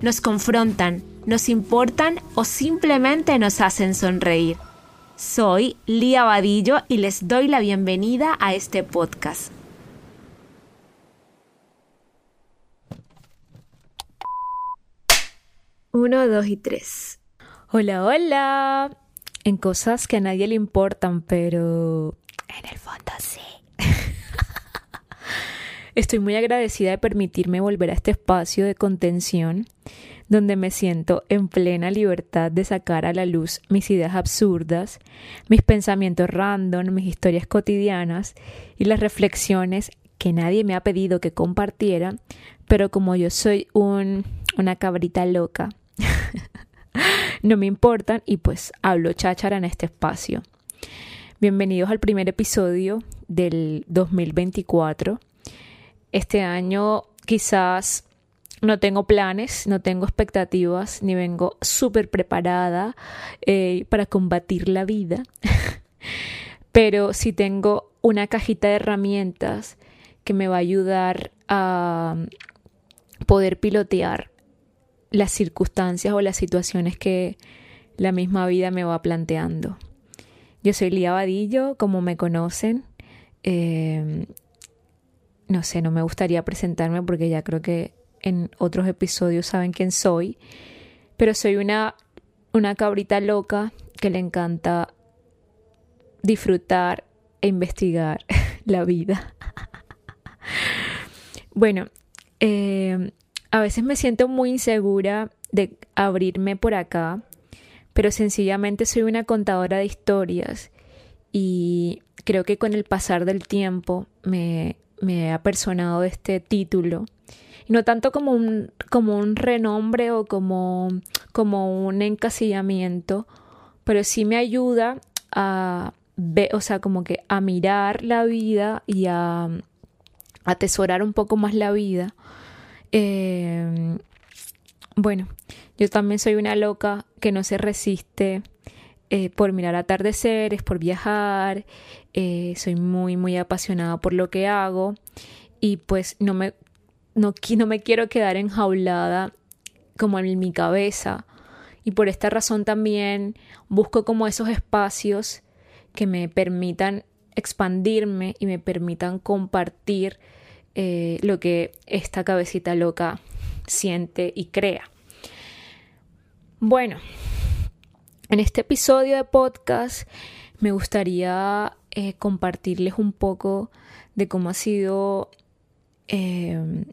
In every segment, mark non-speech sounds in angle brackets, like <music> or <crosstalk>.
nos confrontan, nos importan o simplemente nos hacen sonreír. Soy Lía Vadillo y les doy la bienvenida a este podcast. Uno, dos y tres. Hola, hola. En cosas que a nadie le importan, pero en el fondo sí. <laughs> Estoy muy agradecida de permitirme volver a este espacio de contención donde me siento en plena libertad de sacar a la luz mis ideas absurdas, mis pensamientos random, mis historias cotidianas y las reflexiones que nadie me ha pedido que compartiera, pero como yo soy un, una cabrita loca, <laughs> no me importan y pues hablo cháchara en este espacio. Bienvenidos al primer episodio del 2024. Este año quizás no tengo planes, no tengo expectativas, ni vengo súper preparada eh, para combatir la vida, <laughs> pero sí tengo una cajita de herramientas que me va a ayudar a poder pilotear las circunstancias o las situaciones que la misma vida me va planteando. Yo soy Lía Vadillo, como me conocen. Eh, no sé, no me gustaría presentarme porque ya creo que en otros episodios saben quién soy, pero soy una, una cabrita loca que le encanta disfrutar e investigar <laughs> la vida. <laughs> bueno, eh, a veces me siento muy insegura de abrirme por acá, pero sencillamente soy una contadora de historias y creo que con el pasar del tiempo me, me he apersonado de este título no tanto como un, como un renombre o como, como un encasillamiento, pero sí me ayuda a ver, o sea, como que a mirar la vida y a, atesorar un poco más la vida. Eh, bueno, yo también soy una loca que no se resiste eh, por mirar atardeceres, por viajar, eh, soy muy, muy apasionada por lo que hago y pues no me no, no me quiero quedar enjaulada como en mi cabeza y por esta razón también busco como esos espacios que me permitan expandirme y me permitan compartir eh, lo que esta cabecita loca siente y crea. Bueno, en este episodio de podcast me gustaría eh, compartirles un poco de cómo ha sido eh,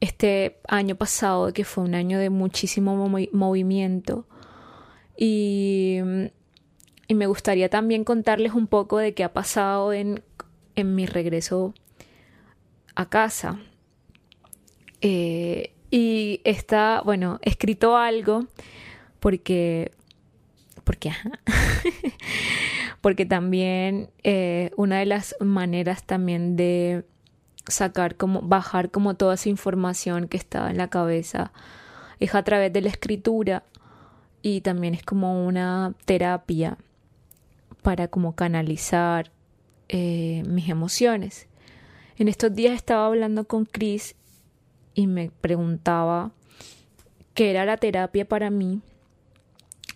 este año pasado, que fue un año de muchísimo movimiento. Y, y, me gustaría también contarles un poco de qué ha pasado en, en mi regreso a casa. Eh, y está, bueno, escrito algo porque, porque, <laughs> porque también eh, una de las maneras también de sacar como, bajar como toda esa información que estaba en la cabeza. Es a través de la escritura y también es como una terapia para como canalizar eh, mis emociones. En estos días estaba hablando con Chris y me preguntaba qué era la terapia para mí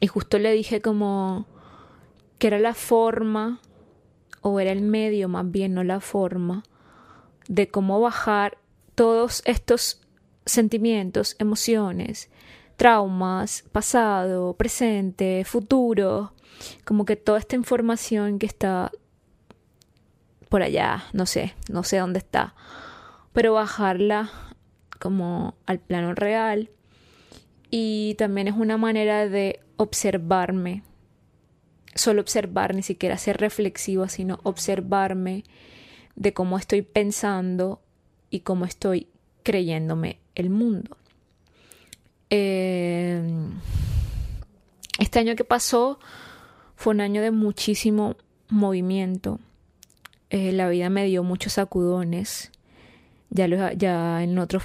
y justo le dije como que era la forma o era el medio más bien, no la forma de cómo bajar todos estos sentimientos, emociones, traumas, pasado, presente, futuro, como que toda esta información que está por allá, no sé, no sé dónde está, pero bajarla como al plano real. Y también es una manera de observarme, solo observar, ni siquiera ser reflexiva, sino observarme de cómo estoy pensando y cómo estoy creyéndome el mundo. Eh, Este año que pasó fue un año de muchísimo movimiento. Eh, la vida me dio muchos sacudones. Ya, ya en otros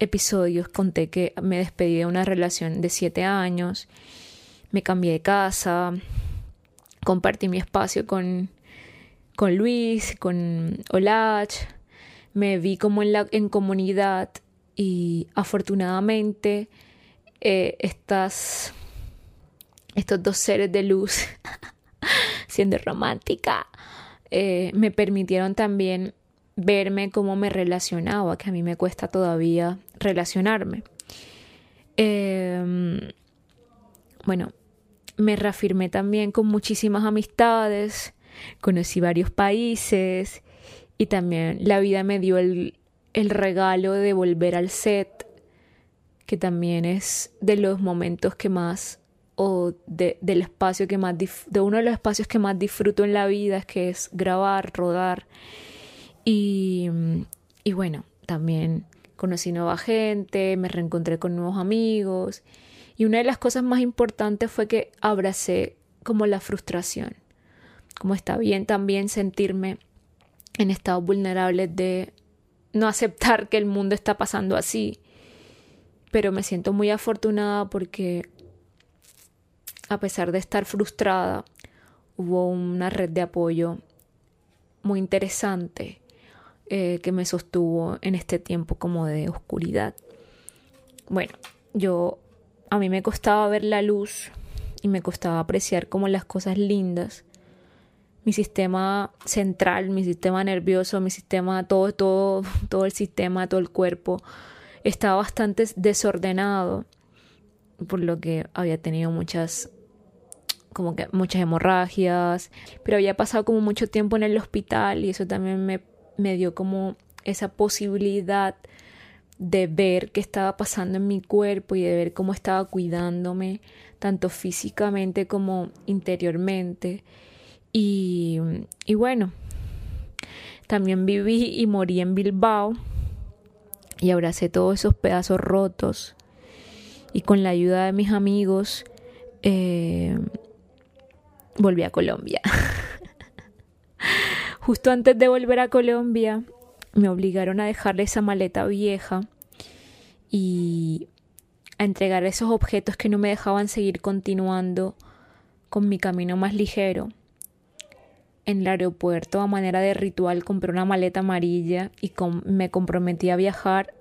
episodios conté que me despedí de una relación de siete años, me cambié de casa, compartí mi espacio con, con Luis, con Olach, me vi como en, la, en comunidad y afortunadamente eh, estas, estos dos seres de luz, <laughs> siendo romántica, eh, me permitieron también verme cómo me relacionaba, que a mí me cuesta todavía relacionarme. Em, bueno, me reafirmé también con muchísimas amistades, conocí varios países y también la vida me dio el, el regalo de volver al set, que también es de los momentos que más o de, del espacio que más de uno de los espacios que más disfruto en la vida, que es grabar, rodar. Y, y bueno, también conocí nueva gente, me reencontré con nuevos amigos y una de las cosas más importantes fue que abracé como la frustración, como está bien también sentirme en estados vulnerables de no aceptar que el mundo está pasando así, pero me siento muy afortunada porque a pesar de estar frustrada, hubo una red de apoyo muy interesante eh, que me sostuvo en este tiempo como de oscuridad. Bueno, yo a mí me costaba ver la luz y me costaba apreciar como las cosas lindas. Mi sistema central, mi sistema nervioso, mi sistema, todo, todo, <laughs> todo el sistema, todo el cuerpo estaba bastante desordenado, por lo que había tenido muchas como que muchas hemorragias, pero había pasado como mucho tiempo en el hospital y eso también me me dio como esa posibilidad de ver qué estaba pasando en mi cuerpo y de ver cómo estaba cuidándome, tanto físicamente como interiormente. Y, y bueno, también viví y morí en Bilbao y abracé todos esos pedazos rotos. Y con la ayuda de mis amigos eh, volví a Colombia. <laughs> Justo antes de volver a Colombia, me obligaron a dejarle esa maleta vieja y a entregar esos objetos que no me dejaban seguir continuando con mi camino más ligero. En el aeropuerto, a manera de ritual, compré una maleta amarilla y me comprometí a viajar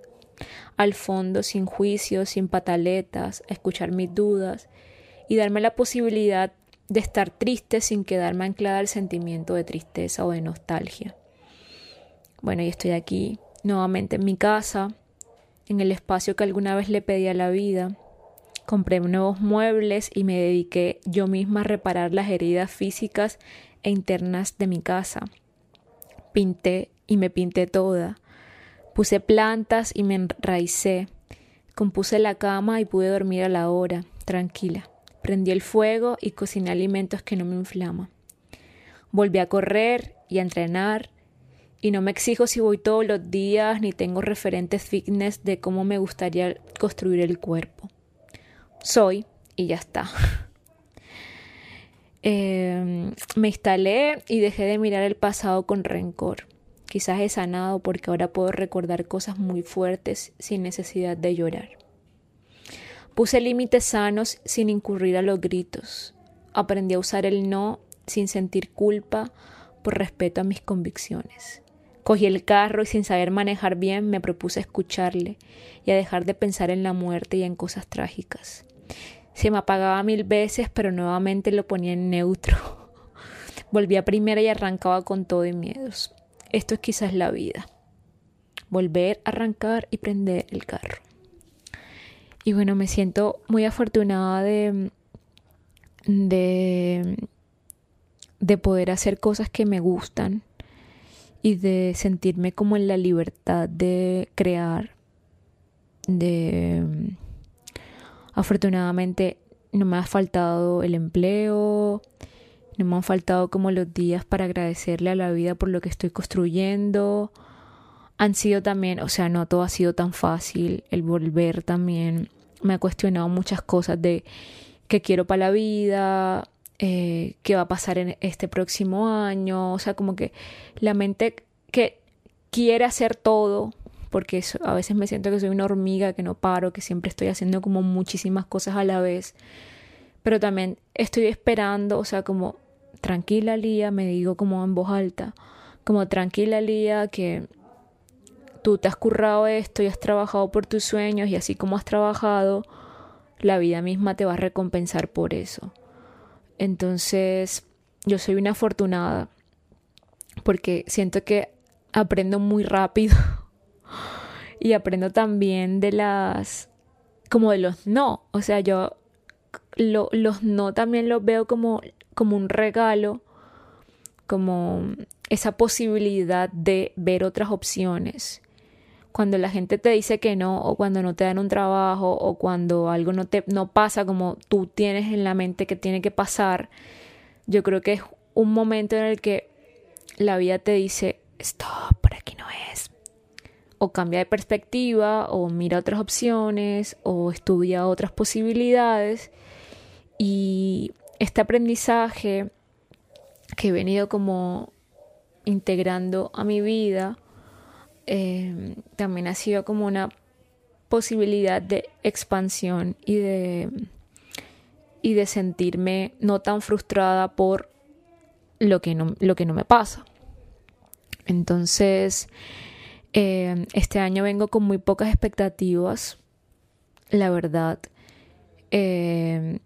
al fondo sin juicios, sin pataletas, a escuchar mis dudas y darme la posibilidad de estar triste sin quedarme anclada al sentimiento de tristeza o de nostalgia. Bueno, y estoy aquí nuevamente en mi casa, en el espacio que alguna vez le pedí a la vida. Compré nuevos muebles y me dediqué yo misma a reparar las heridas físicas e internas de mi casa. Pinté y me pinté toda. Puse plantas y me enraicé. Compuse la cama y pude dormir a la hora, tranquila. Prendí el fuego y cociné alimentos que no me inflaman. Volví a correr y a entrenar y no me exijo si voy todos los días ni tengo referentes fitness de cómo me gustaría construir el cuerpo. Soy y ya está. <laughs> Em, me instalé y dejé de mirar el pasado con rencor. Quizás he sanado porque ahora puedo recordar cosas muy fuertes sin necesidad de llorar. Puse límites sanos sin incurrir a los gritos. Aprendí a usar el no sin sentir culpa por respeto a mis convicciones. Cogí el carro y sin saber manejar bien me propuse escucharle y a dejar de pensar en la muerte y en cosas trágicas. Se me apagaba mil veces, pero nuevamente lo ponía en neutro. <laughs> Volví a primera y arrancaba con todo y miedos. Esto es quizás la vida. Volver, arrancar y prender el carro. Y bueno, me siento muy afortunada de, de, de poder hacer cosas que me gustan y de sentirme como en la libertad de crear. De afortunadamente no me ha faltado el empleo, no me han faltado como los días para agradecerle a la vida por lo que estoy construyendo. Han sido también, o sea, no todo ha sido tan fácil. El volver también me ha cuestionado muchas cosas de qué quiero para la vida, eh, qué va a pasar en este próximo año, o sea, como que la mente que quiere hacer todo, porque a veces me siento que soy una hormiga, que no paro, que siempre estoy haciendo como muchísimas cosas a la vez, pero también estoy esperando, o sea, como tranquila Lía, me digo como en voz alta, como tranquila Lía, que tú te has currado esto y has trabajado por tus sueños y así como has trabajado, la vida misma te va a recompensar por eso. Entonces, yo soy una afortunada porque siento que aprendo muy rápido <laughs> y aprendo también de las como de los no, o sea, yo los no también los veo como como un regalo, como esa posibilidad de ver otras opciones cuando la gente te dice que no o cuando no te dan un trabajo o cuando algo no te no pasa como tú tienes en la mente que tiene que pasar, yo creo que es un momento en el que la vida te dice, stop, por aquí no es. O cambia de perspectiva, o mira otras opciones, o estudia otras posibilidades. Y este aprendizaje que he venido como integrando a mi vida, Em, también ha sido como una posibilidad de expansión y de, y de sentirme no tan frustrada por lo que no, lo que no me pasa. Entonces, em, este año vengo con muy pocas expectativas, la verdad. Em,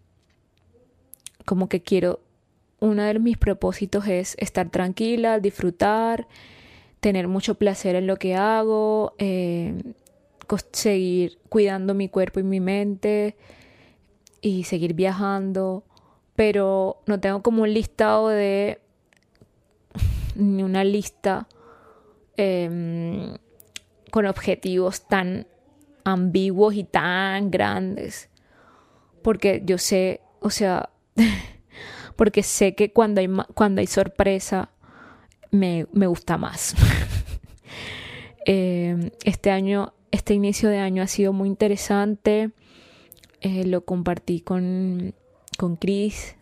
como que quiero, uno de mis propósitos es estar tranquila, disfrutar, tener mucho placer en lo que hago, eh, seguir cuidando mi cuerpo y mi mente y seguir viajando, pero no tengo como un listado de <laughs> ni una lista em, con objetivos tan ambiguos y tan grandes, porque yo sé, o sea, <laughs> porque sé que cuando hay, cuando hay sorpresa, me, gusta más. <laughs> Eh, este año, este inicio de año ha sido muy interesante. Eh, lo compartí con, con Chris.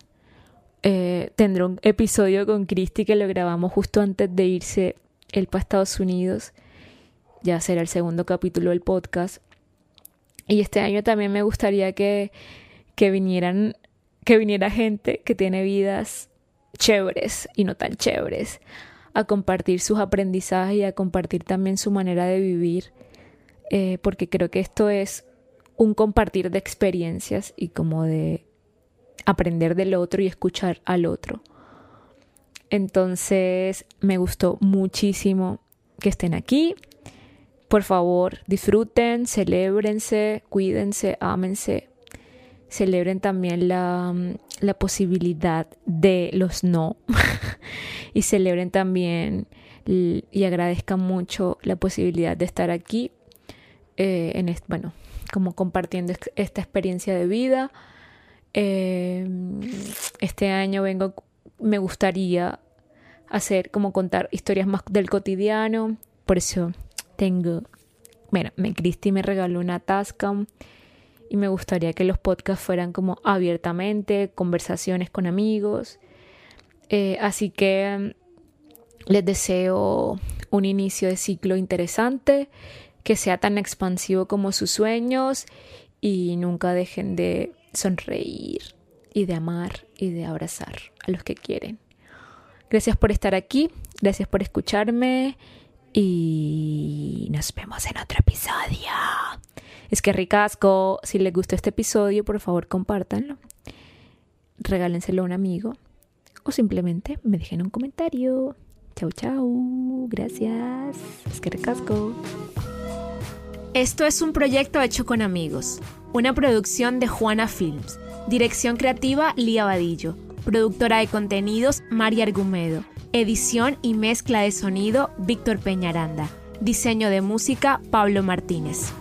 Eh, tendré un episodio con Christy que lo grabamos justo antes de irse él para Estados Unidos. Ya será el segundo capítulo del podcast. Y este año también me gustaría que, que vinieran, que viniera gente que tiene vidas chéveres y no tan chéveres a compartir sus aprendizajes y a compartir también su manera de vivir, eh, porque creo que esto es un compartir de experiencias y como de aprender del otro y escuchar al otro. Entonces me gustó muchísimo que estén aquí. Por favor, disfruten, celébrense, cuídense, ámense. Celebren también la, la posibilidad de los no. <laughs> y celebren también y agradezcan mucho la posibilidad de estar aquí, eh, en bueno, como compartiendo esta experiencia de vida. Em, este año vengo, me gustaría hacer como contar historias más del cotidiano, por eso tengo, bueno, Cristi me regaló una Tascam y me gustaría que los podcasts fueran como abiertamente, conversaciones con amigos. Eh, así que mm, les deseo un inicio de ciclo interesante, que sea tan expansivo como sus sueños y nunca dejen de sonreír y de amar y de abrazar a los que quieren. Gracias por estar aquí, gracias por escucharme y nos vemos en otro episodio. Es que ricasco, si les gustó este episodio, por favor compártanlo, regálenselo a un amigo o simplemente me dejen un comentario. Chau, chau. Gracias. Es que recasco. Esto es un proyecto hecho con amigos. Una producción de Juana Films. Dirección creativa Lía Vadillo. Productora de contenidos María Argumedo. Edición y mezcla de sonido Víctor Peñaranda. Diseño de música Pablo Martínez.